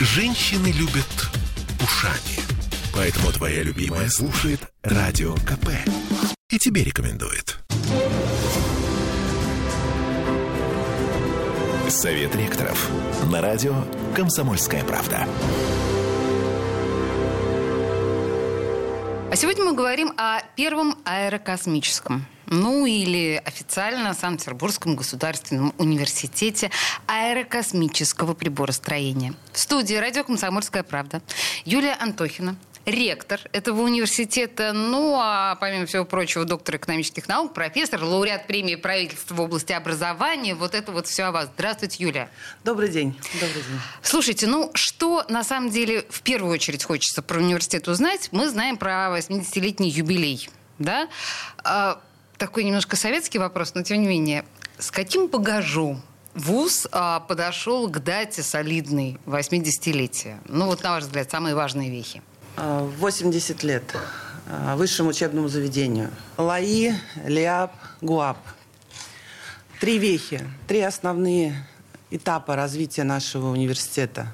Женщины любят ушами. Поэтому твоя любимая слушает Радио КП. И тебе рекомендует. Совет ректоров. На радио «Комсомольская правда». А сегодня мы говорим о первом аэрокосмическом ну или официально Санкт-Петербургском государственном университете аэрокосмического приборостроения. В студии радио «Комсомольская правда» Юлия Антохина, ректор этого университета, ну а помимо всего прочего доктор экономических наук, профессор, лауреат премии правительства в области образования. Вот это вот все о вас. Здравствуйте, Юлия. Добрый день. Добрый день. Слушайте, ну что на самом деле в первую очередь хочется про университет узнать? Мы знаем про 80-летний юбилей. Да? Такой немножко советский вопрос, но тем не менее. С каким багажом ВУЗ а, подошел к дате солидной 80-летия? Ну вот, на ваш взгляд, самые важные вехи. 80 а, лет а, высшему учебному заведению. ЛАИ, ЛИАП, ГУАП. Три вехи, три основные этапа развития нашего университета.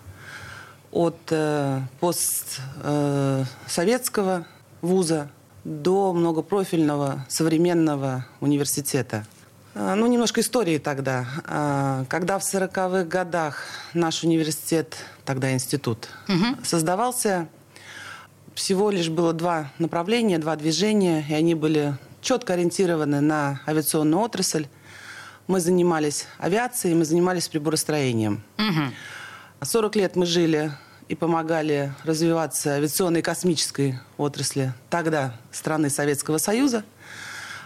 От э, постсоветского э, вуза до многопрофильного современного университета. А, ну, немножко истории тогда. А, когда в 40-х годах наш университет, тогда институт, угу. создавался, всего лишь было два направления, два движения, и они были четко ориентированы на авиационную отрасль. Мы занимались авиацией, мы занимались приборостроением. Угу. 40 лет мы жили и помогали развиваться авиационной и космической отрасли тогда страны Советского Союза.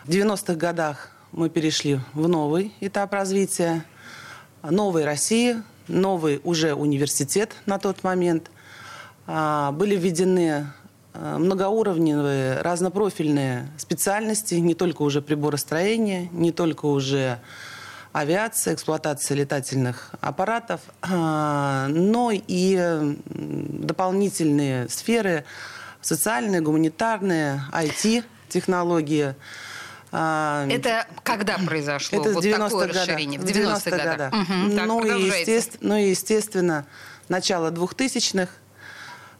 В 90-х годах мы перешли в новый этап развития новой России, новый уже университет на тот момент. А, были введены а, многоуровневые, разнопрофильные специальности, не только уже приборостроение, не только уже авиация, эксплуатация летательных аппаратов, а, но и дополнительные сферы социальные, гуманитарные, IT-технологии. А, Это когда произошло Это вот 90 такое годах, расширение? В 90-х годах. годах. Угу, так, ну, и естественно, ну и, естественно, начало 2000-х,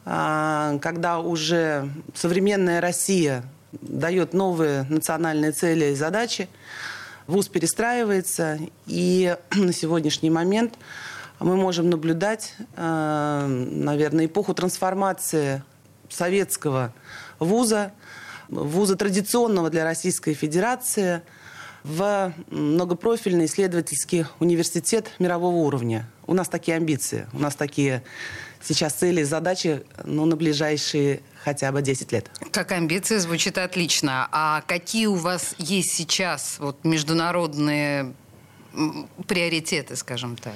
а, когда уже современная Россия дает новые национальные цели и задачи, ВУЗ перестраивается, и на сегодняшний момент мы можем наблюдать, э, наверное, эпоху трансформации советского вуза, вуза традиционного для Российской Федерации, в многопрофильный исследовательский университет мирового уровня. У нас такие амбиции, у нас такие сейчас цели и задачи ну, на ближайшие хотя бы 10 лет. Как амбиции звучит отлично. А какие у вас есть сейчас вот, международные приоритеты, скажем так?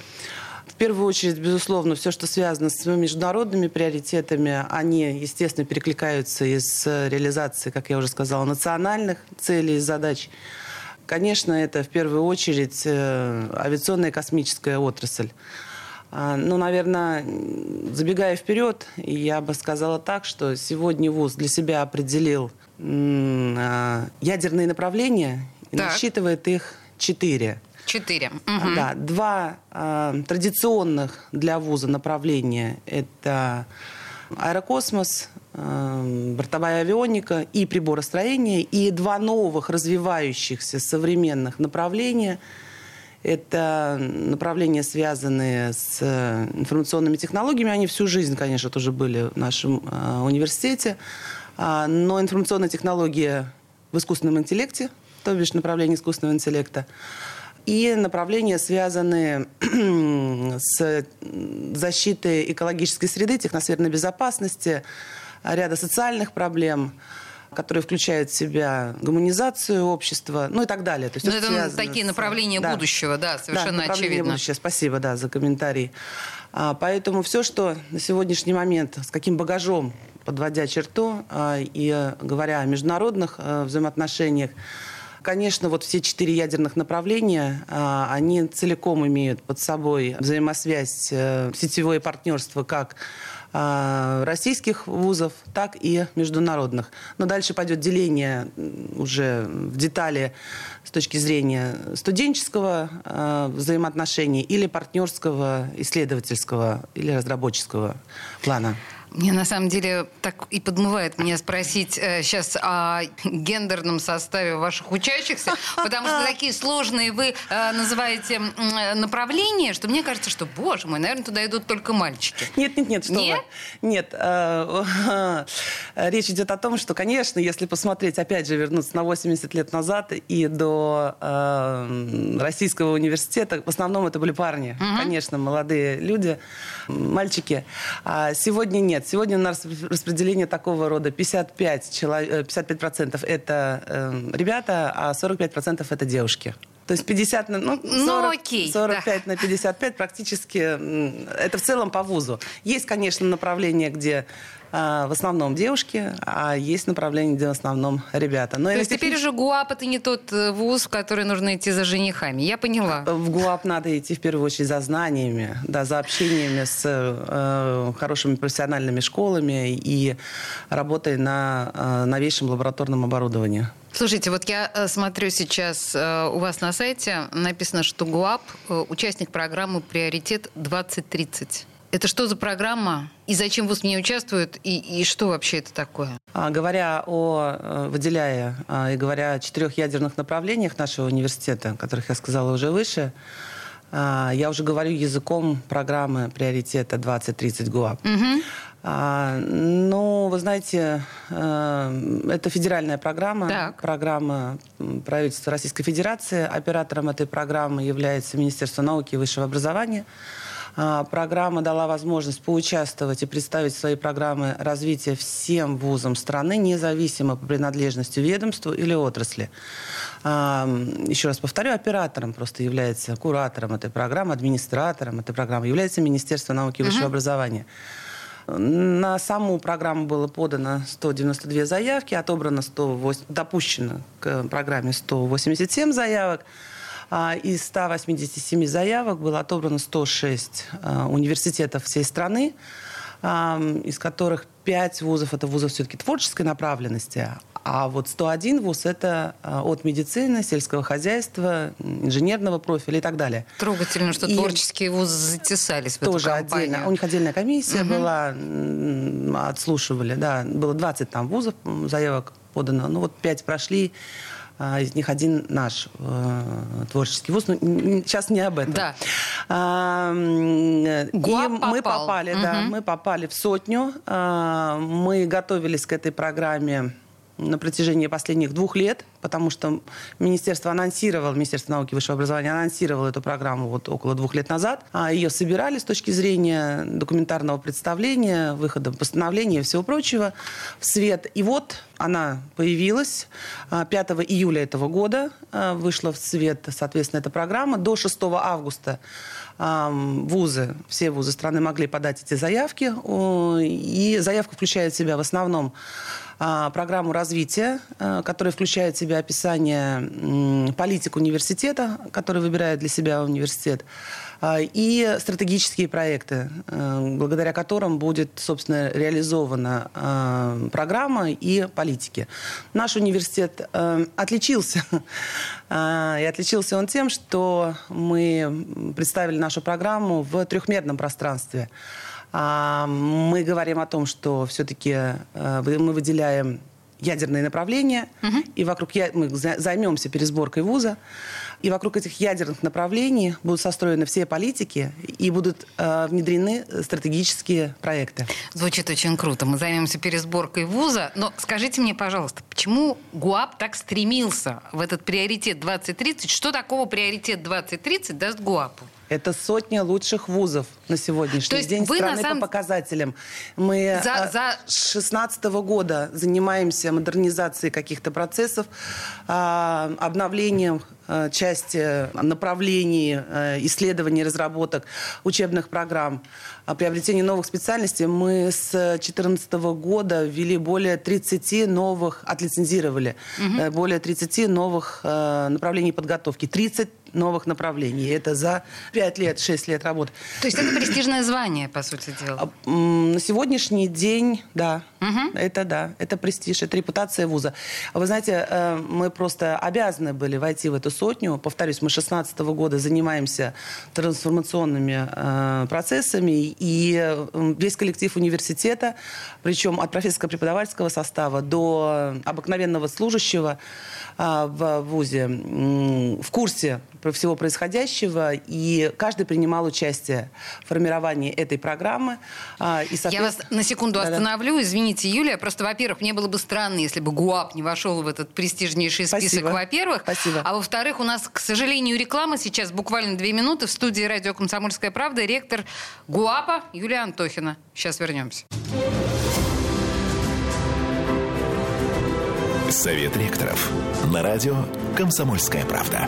В первую очередь, безусловно, все, что связано с международными приоритетами, они, естественно, перекликаются из реализации, как я уже сказала, национальных целей и задач. Конечно, это в первую очередь э, авиационная и космическая отрасль. А, ну, наверное, забегая вперед, я бы сказала так, что сегодня ВУЗ для себя определил а, ядерные направления и так. насчитывает их четыре. Четыре. Угу. Да, два э, традиционных для вуза направления – это аэрокосмос, бортовая авионика и приборостроение, и два новых развивающихся современных направления – это направления, связанные с э, информационными технологиями. Они всю жизнь, конечно, тоже были в нашем э, университете. А, но информационная технология в искусственном интеллекте, то бишь направление искусственного интеллекта, и направления, связанные с защитой экологической среды, техносферной безопасности, ряда социальных проблем – которые включают в себя гуманизацию общества, ну и так далее. То есть, ну, это такие с... направления да. будущего, да, совершенно да, очевидно. Будущего. Спасибо, да, за комментарий. А, поэтому все, что на сегодняшний момент, с каким багажом, подводя черту а, и говоря о международных а, взаимоотношениях, Конечно, вот все четыре ядерных направления, а, они целиком имеют под собой взаимосвязь, э, сетевое партнерство как российских вузов, так и международных. Но дальше пойдет деление уже в детали с точки зрения студенческого э, взаимоотношений или партнерского, исследовательского или разработческого плана. Мне на самом деле так и подмывает меня спросить э, сейчас о гендерном составе ваших учащихся, потому что такие сложные вы э, называете э, направления, что мне кажется, что, боже мой, наверное, туда идут только мальчики. Нет, нет, нет, что нет? вы. Нет. Э, речь идет о том, что, конечно, если посмотреть, опять же, вернуться на 80 лет назад и до э, российского университета, в основном это были парни, угу. конечно, молодые люди, мальчики. А сегодня нет. Нет, сегодня у нас распределение такого рода. 55%, человек, 55 это э, ребята, а 45% это девушки. То есть 50 на, ну, 40, ну, окей, 45 да. на 55 практически это в целом по вузу. Есть, конечно, направления, где в основном девушки, а есть направление, где в основном ребята. Но То есть теперь уже ГУАП это не тот э, вуз, в который нужно идти за женихами. Я поняла. В ГУАП надо идти в первую очередь за знаниями, да, за общениями с э, хорошими профессиональными школами и работой на э, новейшем лабораторном оборудовании. Слушайте, вот я э, смотрю сейчас э, у вас на сайте написано, что ГУАП э, участник программы «Приоритет 2030». Это что за программа? И зачем ВУЗ в ней участвует? И, и что вообще это такое? А, говоря о, выделяя а, и говоря о четырех ядерных направлениях нашего университета, о которых я сказала уже выше, а, я уже говорю языком программы приоритета 2030 ГУАП. Угу. Ну, вы знаете, э, это федеральная программа, так. программа правительства Российской Федерации. Оператором этой программы является Министерство науки и высшего образования. А, программа дала возможность поучаствовать и представить свои программы развития всем вузам страны, независимо по принадлежности ведомству или отрасли. А, еще раз повторю, оператором просто является куратором этой программы, администратором этой программы является Министерство науки и высшего uh-huh. образования. На саму программу было подано 192 заявки, отобрано 108, допущено к программе 187 заявок. А, из 187 заявок было отобрано 106 а, университетов всей страны, а, из которых 5 вузов – это вузы все-таки творческой направленности, а вот 101 вуз – это от медицины, сельского хозяйства, инженерного профиля и так далее. Трогательно, что и творческие вузы затесались в тоже эту компанию. отдельно. У них отдельная комиссия угу. была, отслушивали, да. Было 20 там вузов заявок подано, ну вот 5 прошли, из них один наш э, творческий вуз. Но ну, сейчас не об этом. Да. А, и попал. мы попали, угу. да, мы попали в сотню. А, мы готовились к этой программе на протяжении последних двух лет, потому что Министерство анонсировало, Министерство науки и высшего образования анонсировало эту программу вот около двух лет назад. А ее собирали с точки зрения документарного представления, выхода постановления и всего прочего в свет. И вот она появилась 5 а, июля этого года, а, вышла в свет, соответственно, эта программа. До 6 августа вузы, все вузы страны могли подать эти заявки. И заявка включает в себя в основном а, программу развития, а, которая включает в себя описание политик университета, который выбирает для себя университет, а, и стратегические проекты, благодаря которым будет, собственно, реализована программа и политики. Наш университет отличился. И отличился он тем, что мы представили нашу программу в трехмерном пространстве. А, мы говорим о том, что все-таки э, мы выделяем ядерные направления, угу. и вокруг мы займемся пересборкой вуза, и вокруг этих ядерных направлений будут состроены все политики и будут э, внедрены стратегические проекты. Звучит очень круто. Мы займемся пересборкой вуза, но скажите мне, пожалуйста, почему ГУАП так стремился в этот приоритет 2030? Что такого приоритет 2030 даст ГУАПу? Это сотня лучших вузов на сегодняшний То день страны самом... по показателям. Мы за, за... с 2016 года занимаемся модернизацией каких-то процессов, а, обновлением э, части направлений э, исследований, разработок учебных программ, приобретения новых специальностей, мы с 2014 года ввели более 30 новых, отлицензировали, угу. более 30 новых направлений подготовки. 30 новых направлений. Это за 5 лет, 6 лет работы. То есть это престижное звание, по сути дела? А, на сегодняшний день, да. Угу. Это да, это престиж, это репутация вуза. Вы знаете, э, мы просто обязаны были войти в эту сотню. Повторюсь, мы с 2016 года занимаемся трансформационными э, процессами, и весь коллектив университета, причем от профессорско-преподавательского состава до обыкновенного служащего э, в ВУЗе, в курсе всего происходящего, и каждый принимал участие в формировании этой программы. А, и, Я вас на секунду да, остановлю, извините, Юлия, просто, во-первых, мне было бы странно, если бы ГУАП не вошел в этот престижнейший список, во-первых. Спасибо. А во-вторых, у нас, к сожалению, реклама сейчас буквально две минуты в студии радио «Комсомольская правда» ректор ГУАПа Юлия Антохина. Сейчас вернемся. Совет ректоров. На радио «Комсомольская правда».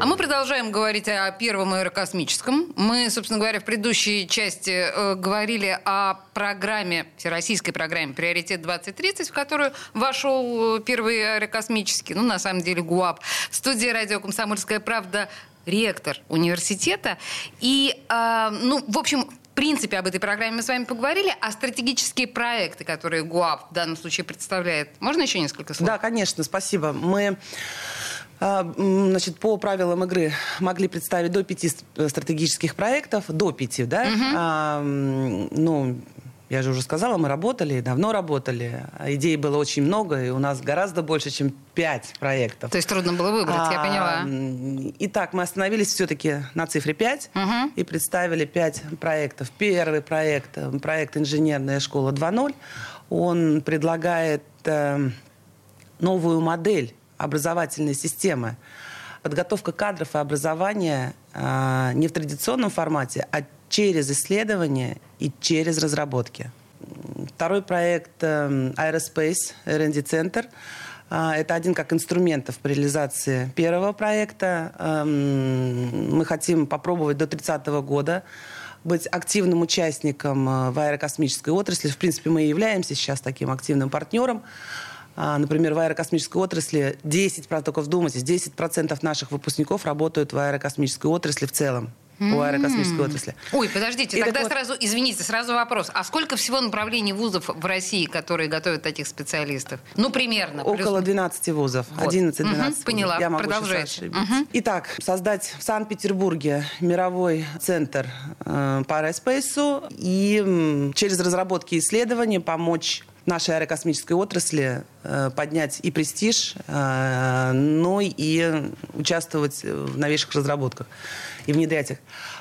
А мы продолжаем говорить о первом аэрокосмическом. Мы, собственно говоря, в предыдущей части э, говорили о программе, всероссийской программе «Приоритет 2030», в которую вошел э, первый аэрокосмический, ну, на самом деле, ГУАП. В студии радио «Комсомольская правда» ректор университета. И, э, ну, в общем, в принципе, об этой программе мы с вами поговорили, а стратегические проекты, которые ГУАП в данном случае представляет, можно еще несколько слов? Да, конечно, спасибо. Мы значит, по правилам игры могли представить до пяти стратегических проектов, до пяти, да. Угу. А, ну, я же уже сказала, мы работали, давно работали. Идей было очень много, и у нас гораздо больше, чем пять проектов. То есть трудно было выбрать, а, я поняла. Итак, мы остановились все-таки на цифре 5 угу. и представили пять проектов. Первый проект, проект «Инженерная школа 2.0», он предлагает э, новую модель образовательной системы. Подготовка кадров и образования э, не в традиционном формате, а через исследования и через разработки. Второй проект э, Aerospace R&D Center. Э, это один как инструментов при реализации первого проекта. Э, мы хотим попробовать до 30 года быть активным участником э, в аэрокосмической отрасли. В принципе, мы и являемся сейчас таким активным партнером. А, например, в аэрокосмической отрасли 10%, только вдумайтесь, 10% наших выпускников работают в аэрокосмической отрасли в целом по аэрокосмической отрасли. Ой, подождите, и тогда вот... сразу, извините, сразу вопрос. А сколько всего направлений вузов в России, которые готовят таких специалистов? Ну, примерно. Около 12 вузов. Вот. 11-12 угу, Поняла, Я могу продолжайте. Угу. Итак, создать в Санкт-Петербурге мировой центр э, по аэроспейсу и м, через разработки и исследования помочь нашей аэрокосмической отрасли э, поднять и престиж, э, но и участвовать в новейших разработках и внедрять их.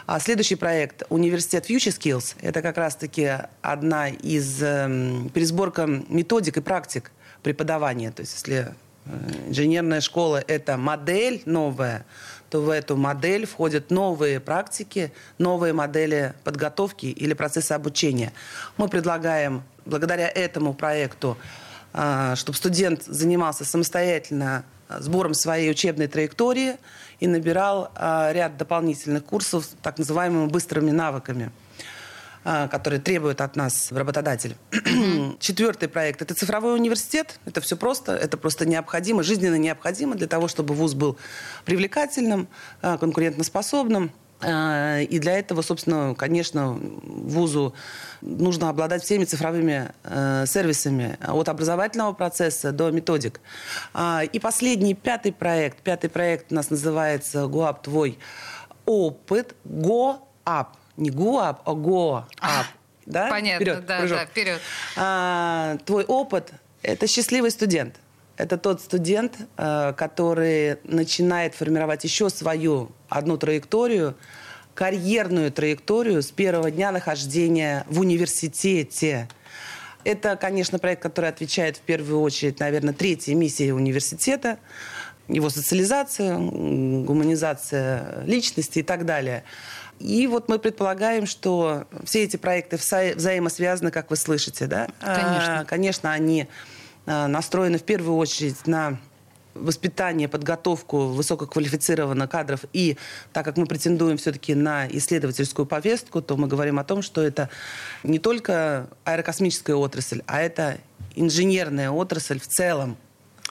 А следующий проект «Университет Future Skills» – это как раз-таки одна из э, пересборка методик и практик преподавания. То есть если инженерная школа – это модель новая, то в эту модель входят новые практики, новые модели подготовки или процесса обучения. Мы предлагаем благодаря этому проекту, а, чтобы студент занимался самостоятельно а, сбором своей учебной траектории и набирал а, ряд дополнительных курсов так называемыми быстрыми навыками которые требуют от нас работодатель. Четвертый проект – это цифровой университет. Это все просто, это просто необходимо, жизненно необходимо для того, чтобы вуз был привлекательным, конкурентоспособным. А, и для этого, собственно, конечно, вузу нужно обладать всеми цифровыми сервисами от образовательного процесса до методик. А, и последний, пятый проект. Пятый проект у нас называется «ГОАП твой опыт». ГОАП. Не ГУАП, а ГОАП. Да? Понятно, вперед, да, прыжок. да, вперед. А, твой опыт – это счастливый студент – Это тот студент, э, который начинает формировать еще свою одну траекторию, карьерную траекторию с первого дня нахождения в университете. Это, конечно, проект, который отвечает в первую очередь, наверное, третьей миссии университета, его социализация, гуманизация личности и так далее. И вот мы предполагаем, что все эти проекты вза- взаимосвязаны, как вы слышите, да? Конечно. А, конечно, они а, настроены в первую очередь на воспитание, подготовку высококвалифицированных кадров. И так как мы претендуем все-таки на исследовательскую повестку, то мы говорим о том, что это не только аэрокосмическая отрасль, а это инженерная отрасль в целом.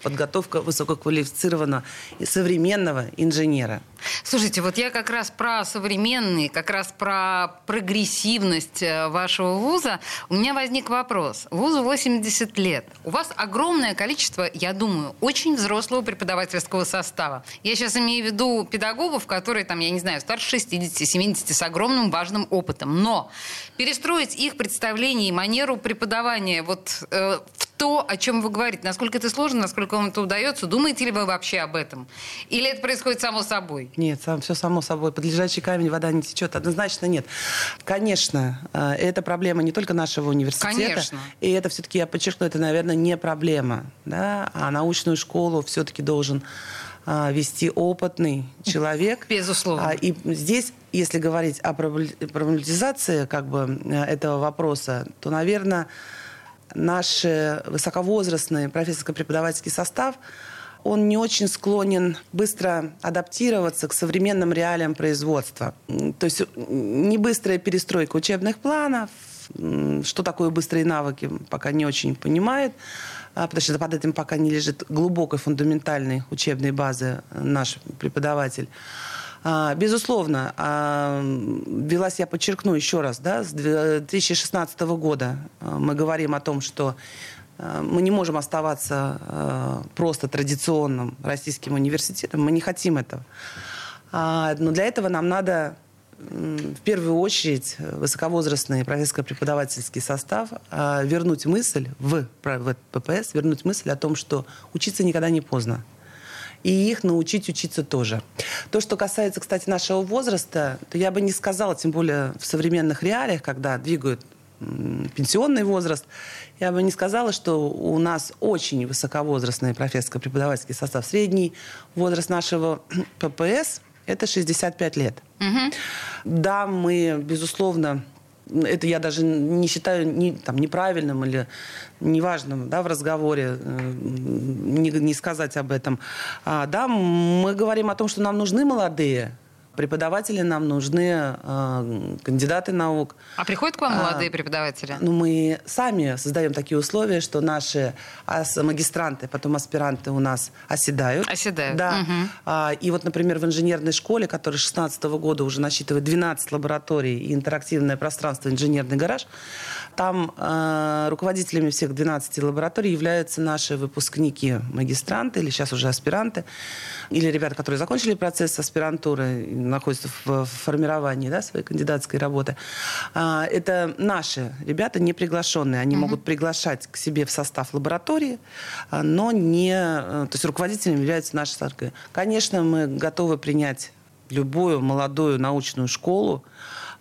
Подготовка высококвалифицированного современного инженера. Слушайте, вот я как раз про современный, как раз про прогрессивность э, вашего вуза. У меня возник вопрос. Вузу 80 лет. У вас огромное количество, я думаю, очень взрослого преподавательского состава. Я сейчас имею в виду педагогов, которые там, я не знаю, старше 60-70 с огромным важным опытом. Но перестроить их представление и манеру преподавания вот э, в то, о чем вы говорите, насколько это сложно, насколько вам это удается, думаете ли вы вообще об этом? Или это происходит само собой? Нет, сам, все само собой. Под лежачий камень вода не течет. Однозначно нет. Конечно, э, это проблема не только нашего университета. Конечно. И это все-таки, я подчеркну, это, наверное, не проблема. Да? А научную школу все-таки должен а, вести опытный человек. Безусловно. А, И здесь, если говорить о пробле- проблематизации как бы, э, этого вопроса, то, наверное, наш высоковозрастный профессорско-преподавательский состав, он не очень склонен быстро адаптироваться к современным реалиям производства. То есть не быстрая перестройка учебных планов, что такое быстрые навыки, пока не очень понимает, а, потому что под этим пока не лежит глубокой фундаментальной учебной базы наш преподаватель. А, Безусловно, а, велась, я подчеркну еще раз, да, с 2016 года а, мы говорим о том, что мы не можем оставаться просто традиционным российским университетом, мы не хотим этого. Но для этого нам надо в первую очередь высоковозрастный профессорско-преподавательский состав вернуть мысль в, в ППС, вернуть мысль о том, что учиться никогда не поздно и их научить учиться тоже. То, что касается, кстати, нашего возраста, то я бы не сказала, тем более в современных реалиях, когда двигают пенсионный возраст, я бы не сказала, что у нас очень высоковозрастный профессорско-преподавательский состав. Средний возраст нашего ППС – это 65 лет. Да, мы, безусловно, это я даже не считаю ни, там, неправильным или неважным да, в разговоре э, не, не сказать об этом. А, да, мы говорим о том, что нам нужны молодые преподаватели, нам нужны э, кандидаты наук. А приходят к вам А, молодые преподаватели? Ну, мы сами создаем такие условия, что наши магистранты, потом аспиранты у нас оседают. Оседают. Да. Мгм. А, и вот, например, в инженерной школе, которая с 16 года уже насчитывает 12 лабораторий и интерактивное пространство «Инженерный гараж», там э, руководителями всех 12 лабораторий являются наши выпускники, магистранты или сейчас уже аспиранты, или ребята, которые закончили процесс аспирантуры, находятся в, формировании да, своей кандидатской работы. А, это наши ребята, не приглашенные. Они могут приглашать к себе в состав лаборатории, а, но не... э, То есть руководителями являются наши сотрудники. Конечно, мы готовы принять любую молодую научную школу,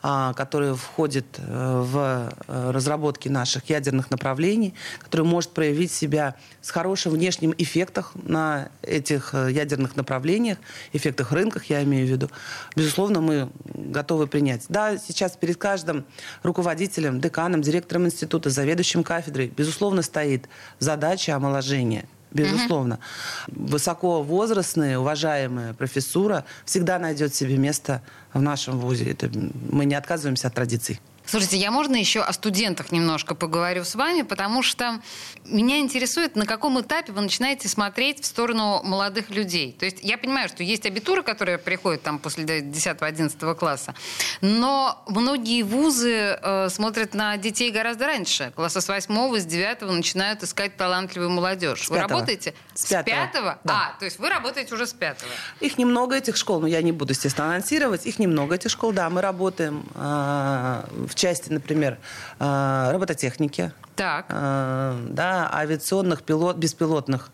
а, которая входит э, в э, разработки наших ядерных направлений, которая может проявить себя с хорошим внешним эффектом на этих э, ядерных направлениях, эффектах рынках, я имею в виду. Безусловно, мы готовы принять. Да, сейчас перед каждым руководителем, деканом, директором института, заведующим кафедрой, безусловно, стоит задача омоложения. Безусловно. Высоковозрастная, уважаемая профессура всегда найдет себе место в нашем вузе. Это, мы не отказываемся от традиций. Слушайте, я можно еще о студентах немножко поговорю с вами, потому что меня интересует, на каком этапе вы начинаете смотреть в сторону молодых людей. То есть я понимаю, что есть абитуры, которые приходят там после 10-11 класса, но многие вузы э, смотрят на детей гораздо раньше. Класса с 8 с 9 начинают искать талантливую молодежь. С вы пятого. работаете? С пятого. пятого? Да. А, то есть вы работаете уже с пятого. Их немного, этих школ, но я не буду, естественно, анонсировать. Их немного, этих школ, да. Мы работаем а, в части, например, а, робототехники, Так. а, да, авиационных, пилот, беспилотных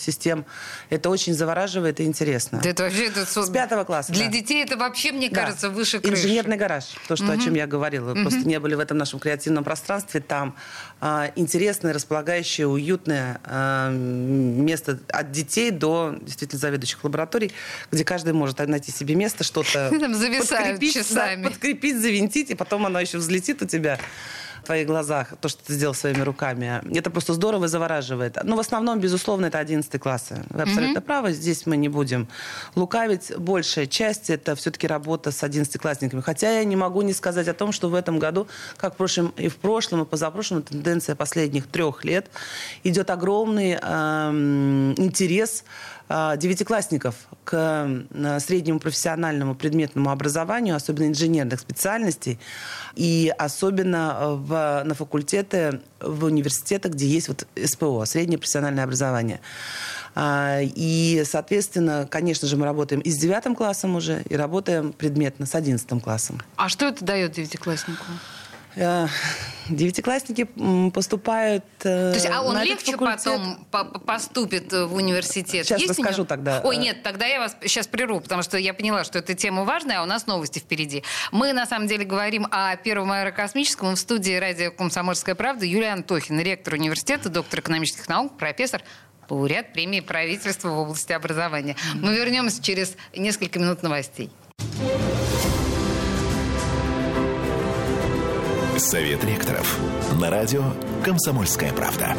систем. Это очень завораживает и интересно. Да это вообще это С пятого класса. Для да. детей это вообще, мне Да. кажется, выше крыши. Инженерный гараж, то, что, о чем я говорила. Вы просто не были в этом нашем креативном пространстве. Там а, интересное, располагающее, уютное а, место от детей до действительно заведующих лабораторий, где каждый может найти себе место, что-то подкрепить, да, подкрепить, завинтить, и потом оно еще взлетит у тебя в твоих глазах, то, что ты сделал своими руками. Это просто здорово и завораживает. Но в основном, безусловно, это 11 классы. Вы абсолютно правы. Здесь мы не будем лукавить. Большая часть это все-таки работа с 11-классниками. Хотя я не могу не сказать о том, что в этом году, как в прошлом и в прошлом, и позапрошлом, тенденция последних трех лет, идет огромный эм, интерес э, девятиклассников к э, среднему профессиональному предметному образованию, особенно инженерных специальностей, и особенно э, в, на факультеты, в университетах, где есть вот СПО, среднее профессиональное образование. А, И, соответственно, конечно же, мы работаем и с девятым классом уже, и работаем предметно с одиннадцатым классом. А что это дает девятикласснику? Э, Девятиклассники поступают То э, есть, а он на легче потом по- по- поступит э, в университет? Сейчас Есть расскажу тогда. Ой, нет, тогда я вас сейчас прерву, потому что я поняла, что эта тема важная, а у нас новости впереди. Мы, на самом деле, говорим о первом аэрокосмическом. В студии радио «Комсомольская правда» Юлия Антохина, ректор университета, доктор экономических наук, профессор, лауреат премии правительства в области образования. Мы вернемся через несколько минут новостей. Совет ректоров. На радио «Комсомольская правда».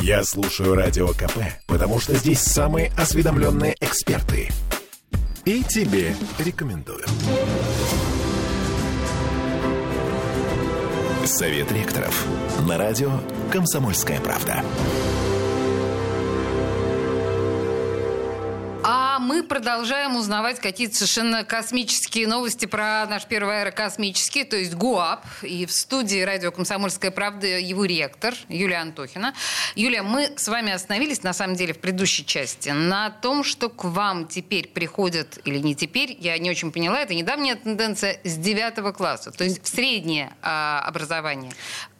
Я слушаю Радио КП, потому что здесь самые осведомленные эксперты. И тебе рекомендую. Совет ректоров. На радио «Комсомольская правда». Мы продолжаем узнавать какие-то совершенно космические новости про наш первый аэрокосмический, то есть ГУАП. И в студии радио «Комсомольская правда» его ректор Юлия Антохина. Юлия, мы с вами остановились, на самом деле, в предыдущей части на том, что к вам теперь приходят, или не теперь, я не очень поняла, это недавняя тенденция с 9 класса, то есть в среднее а, образование.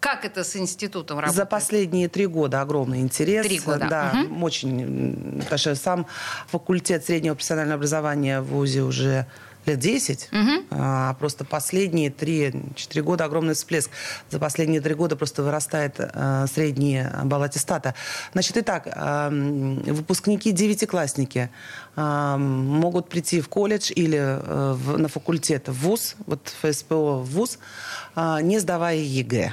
Как это с институтом работает? За последние три года огромный интерес. Три года. Да, очень. м, Потому что сам факультет среднего профессионального образования в ВУЗе уже лет 10. А просто последние 3-4 года огромный всплеск. За последние три года просто вырастает э, средний балл аттестата. Значит, итак, м, выпускники, девятиклассники э, могут прийти в колледж или э, в- на факультет в ВУЗ, вот ФСПО в ВУЗ, э, не сдавая ЕГЭ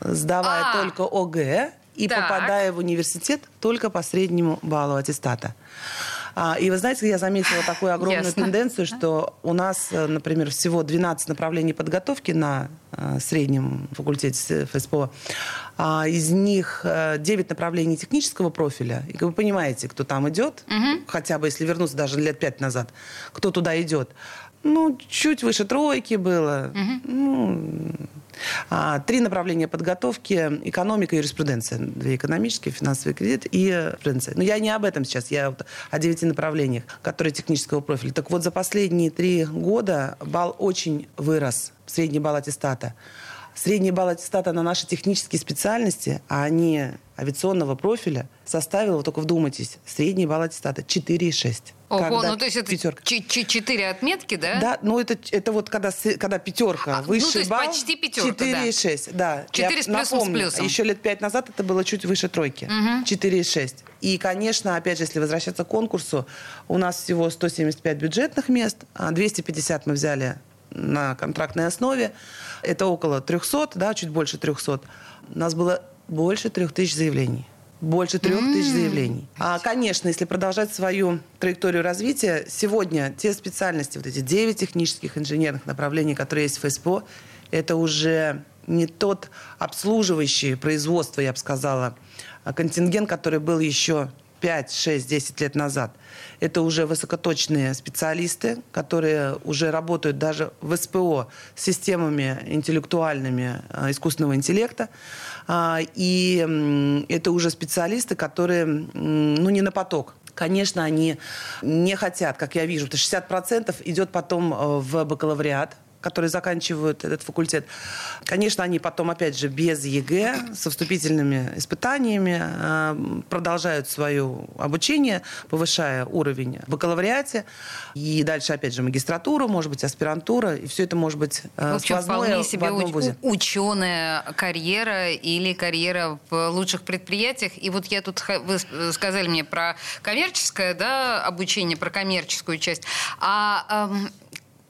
сдавая А. только ОГЭ и Так. попадая в университет только по среднему баллу аттестата. А, И вы знаете, я заметила такую огромную Ясно. тенденцию, что у нас, э, например, всего 12 направлений подготовки на э, среднем факультете ФСПО. А, Из них э, 9 направлений технического профиля. И как вы понимаете, кто там идет, хотя бы если вернуться даже лет 5 назад, кто туда идет. Ну, чуть выше тройки было. Ну, а, Три направления подготовки. Экономика юриспруденция. Две экономические, финансовый кредит и юриспруденция. Но я не об этом сейчас. Я вот о девяти направлениях, которые технического профиля. Так вот, за последние три года балл очень вырос. Средний балл аттестата. Средний балл аттестата на наши технические специальности, а они авиационного профиля, составил, вот только вдумайтесь, средний балл аттестата 4,6. Ого, Когда ну то есть это пятерка. ч- ч- четыре отметки, да? Да, ну это, это вот когда, с- когда пятерка, А, ну, высший то есть балл, почти пятерка, 4,6, да. Четыре Я с плюсом, с напомню, плюсом. Еще лет пять назад это было чуть выше тройки, 4,6. И, конечно, опять же, если возвращаться к конкурсу, у нас всего 175 бюджетных мест, а 250 мы взяли на контрактной основе. Это около 300, да, чуть больше 300. У нас было больше 3000 заявлений. Больше трех тысяч заявлений. А, конечно, если продолжать свою траекторию развития, сегодня те специальности, вот эти 9 технических инженерных направлений, которые есть в ФСПО, это уже не тот обслуживающий производство, я бы сказала, а контингент, который был еще 5, 6, 10 лет назад. Это уже высокоточные специалисты, которые уже работают даже в СПО с системами интеллектуальными э, искусственного интеллекта. А, И это уже специалисты, которые ну, не на поток. Конечно, они не хотят, как я вижу, потому что 60% идет потом э, в бакалавриат, которые заканчивают этот факультет. Конечно, они потом, опять же, без ЕГЭ, со вступительными испытаниями э, продолжают свое обучение, повышая уровень в бакалавриате. И дальше, опять же, магистратура, может быть, аспирантура. И все это может быть э, в общем, вполне себе в уч- ученая карьера или карьера в лучших предприятиях. И вот я тут, вы сказали мне про коммерческое да, обучение, про коммерческую часть. А эм,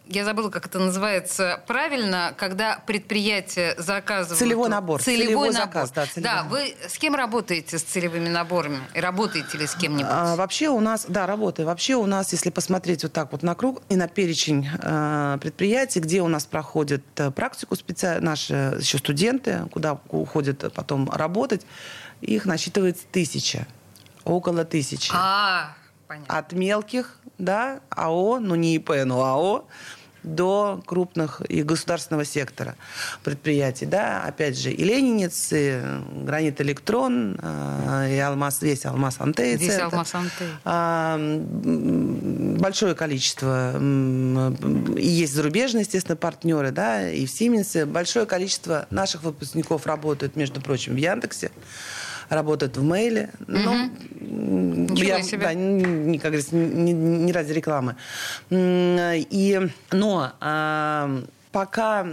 я забыла, как это называется правильно, когда предприятие заказывает... Целевой набор. Целевой, целевой набор. заказ, да. Целевой да, вы с кем работаете с целевыми наборами? И работаете ли с кем-нибудь? А, вообще у нас, да, работаю. Вообще у нас, если посмотреть вот так вот на круг и на перечень э, предприятий, где у нас проходят э, практику специ... наши еще студенты, куда уходят потом работать, их насчитывается тысяча. Около тысячи. А, понятно. От мелких да, АО, ну не ИП, но АО, до крупных и государственного сектора предприятий. Да? Опять же, и Ленинец, и Гранит Электрон, э, и Алмаз, весь Алмаз Антей. Весь Алмаз Антей. А, большое количество, и есть зарубежные, естественно, партнеры, да, и в Сименсе. Большое количество наших выпускников работают, между прочим, в Яндексе работают в мейле. Угу. Ну, я, себе. Да, не, как говорится, не, не ради рекламы. И, но а, пока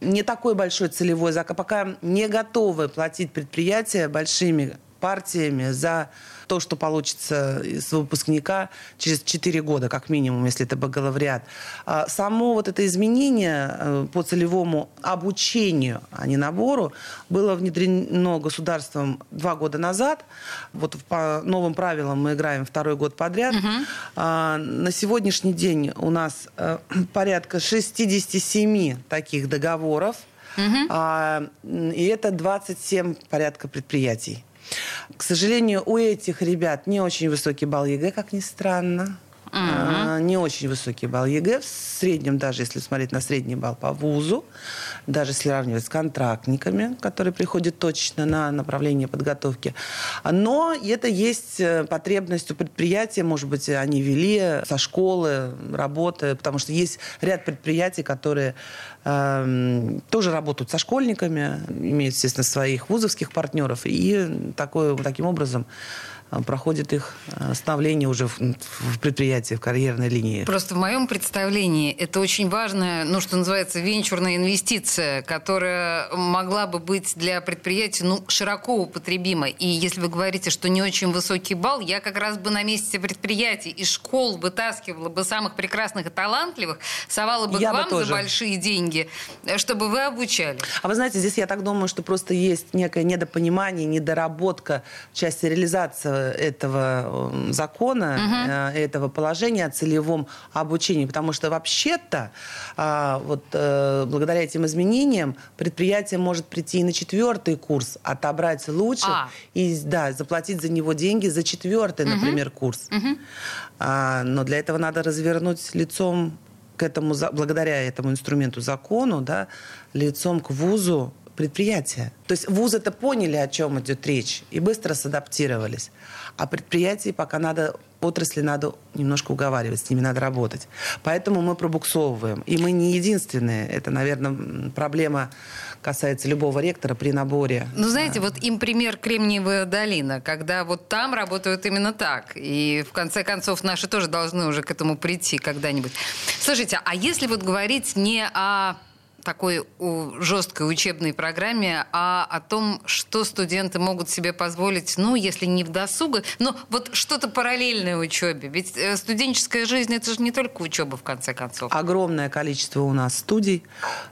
не такой большой целевой заказ, пока не готовы платить предприятия большими партиями за то, что получится из выпускника через 4 года, как минимум, если это бакалавриат. А само вот это изменение э, по целевому обучению, а не набору, было внедрено государством два года назад. Вот по новым правилам мы играем второй год подряд. Угу. На сегодняшний день у нас э, порядка 67 таких договоров. Угу. И это 27 порядка предприятий. К сожалению, у этих ребят не очень высокий балл ЕГЭ, как ни странно. Uh-huh. Не очень высокий балл ЕГЭ. В среднем, даже если смотреть на средний балл по вузу, даже если сравнивать с контрактниками, которые приходят точно на направление подготовки. Но это есть э, потребность у предприятия, может быть, они вели со школы, работы, потому что есть ряд предприятий, которые э, тоже работают со школьниками, имеют, естественно, своих вузовских партнеров, и такое, таким образом а, проходит их а, становление уже в, в предприятии, в карьерной линии. Просто в моем представлении это очень важная, ну, что называется, венчурная инвестиция, которая могла бы быть для предприятия, ну, широко употребима. И если вы говорите, что не очень высокий балл, я как раз бы на месте предприятий и школ вытаскивала бы самых прекрасных и талантливых, совала бы я к вам бы за большие деньги, чтобы вы обучали. А вы знаете, здесь я так думаю, что просто есть некое недопонимание, недоработка в части реализации этого закона, угу. этого положения о целевом обучении. Потому что вообще-то а, вот э, благодаря этим изменениям предприятие может прийти и на четвертый курс, отобрать лучше а. и да, заплатить за него деньги за четвертый, угу. например, курс. Угу. А, но для этого надо развернуть лицом к этому, благодаря этому инструменту закону, да, лицом к вузу предприятия. То есть вузы это поняли, о чем идет речь, и быстро садаптировались. А предприятия пока надо, отрасли надо немножко уговаривать, с ними надо работать. Поэтому мы пробуксовываем. И мы не единственные. Это, наверное, проблема касается любого ректора при наборе. Ну, знаете, вот им пример Кремниевая долина, когда вот там работают именно так. И в конце концов наши тоже должны уже к этому прийти когда-нибудь. Слушайте, а если вот говорить не о такой жесткой учебной программе, а о том, что студенты могут себе позволить, ну, если не в досуга, но вот что-то параллельное учебе. Ведь э, студенческая жизнь это же не только учеба, в конце концов. Огромное количество у нас студий,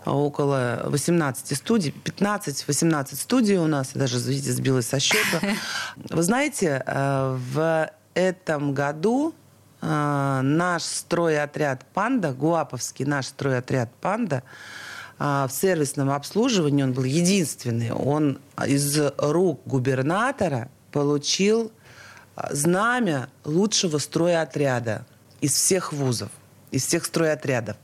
около 18 студий, 15-18 студий у нас, я даже, видите, сбилась со счета. Вы знаете, э, в этом году э, наш стройотряд «Панда», Гуаповский наш стройотряд «Панда», в сервисном обслуживании он был единственный. Он из рук губернатора получил а, знамя лучшего стройотряда из всех вузов, из всех стройотрядов.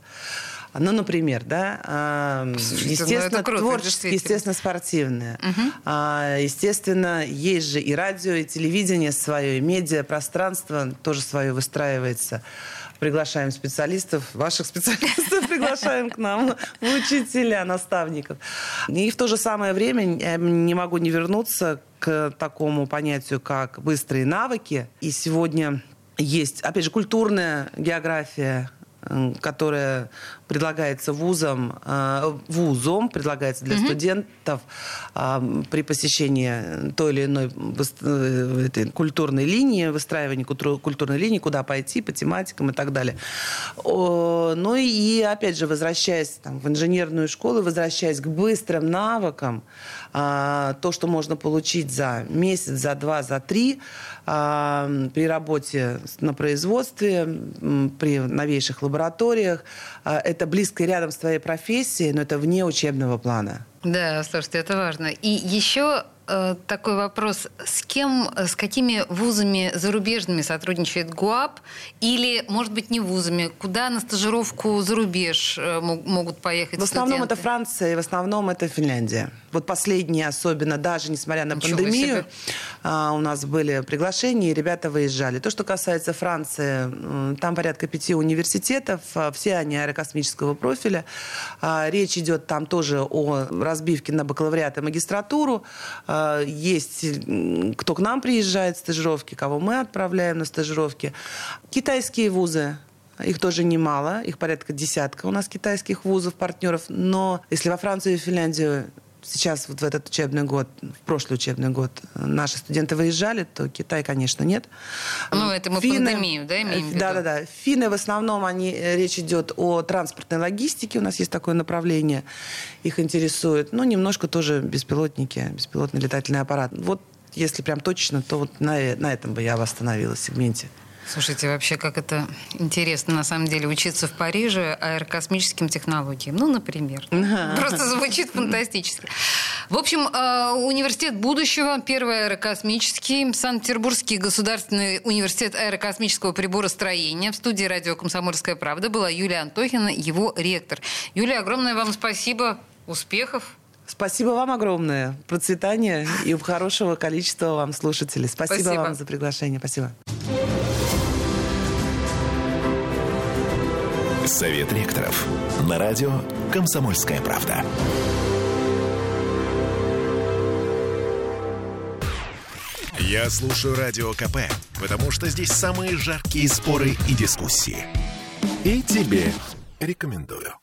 Ну, например, да, а, естественно, круто, творческие, естественно, спортивные. Угу. Естественно, есть же и радио, и телевидение свое, и медиа, пространство тоже свое выстраивается. Приглашаем специалистов, ваших специалистов приглашаем к нам, учителя, наставников. И в то же самое время не могу не вернуться к такому понятию, как быстрые навыки. И сегодня есть, опять же, культурная география, которая предлагается вузом, э, вузом предлагается для mm-hmm. студентов э, при посещении той или иной э, этой культурной линии, выстраивании культурной линии, куда пойти по тематикам и так далее. Ну и, опять же, возвращаясь там, в инженерную школу, возвращаясь к быстрым навыкам, то, что можно получить за месяц, за два, за три при работе на производстве, при новейших лабораториях, это это близко и рядом с твоей профессией, но это вне учебного плана. Да, слушайте, это важно. И еще э, такой вопрос. С кем, с какими вузами зарубежными сотрудничает ГУАП? Или, может быть, не вузами? Куда на стажировку за рубеж э, могут поехать В основном студенты? это Франция, и в основном это Финляндия. Вот последние особенно, даже несмотря на Ничего пандемию, себе. А, у нас были приглашения, и ребята выезжали. То, что касается Франции, там порядка пяти университетов, а, все они аэрокосмического профиля. А, речь идет там тоже о разбивке на бакалавриат и магистратуру. Есть кто к нам приезжает стажировки, кого мы отправляем на стажировки. Китайские вузы, их тоже немало, их порядка десятка у нас китайских вузов, партнеров. Но если во Францию и Финляндию сейчас вот в этот учебный год, в прошлый учебный год наши студенты выезжали, то Китай, конечно, нет. Ну, это мы Финны, пандемию, да, имеем в виду? Да, да, да. Финны в основном, они, э, речь идет о транспортной логистике, у нас есть такое направление, их интересует. Ну, немножко тоже беспилотники, беспилотный летательный аппарат. Вот если прям точно, то вот на, на этом бы я остановилась в сегменте. Слушайте, вообще как это интересно на самом деле учиться в Париже аэрокосмическим технологиям. Ну, например. Просто звучит фантастически. В общем, э, университет будущего, первый аэрокосмический, Санкт-Петербургский государственный университет аэрокосмического приборостроения. В студии радио «Комсомольская правда» была Юлия Антохина, его ректор. Юлия, огромное вам спасибо, успехов. Спасибо вам огромное. Процветания и хорошего количества вам слушателей. Спасибо, Спасибо. вам за приглашение. Спасибо. Совет ректоров. На радио «Комсомольская правда». Я слушаю Радио КП, потому что здесь самые жаркие споры и дискуссии. И тебе рекомендую.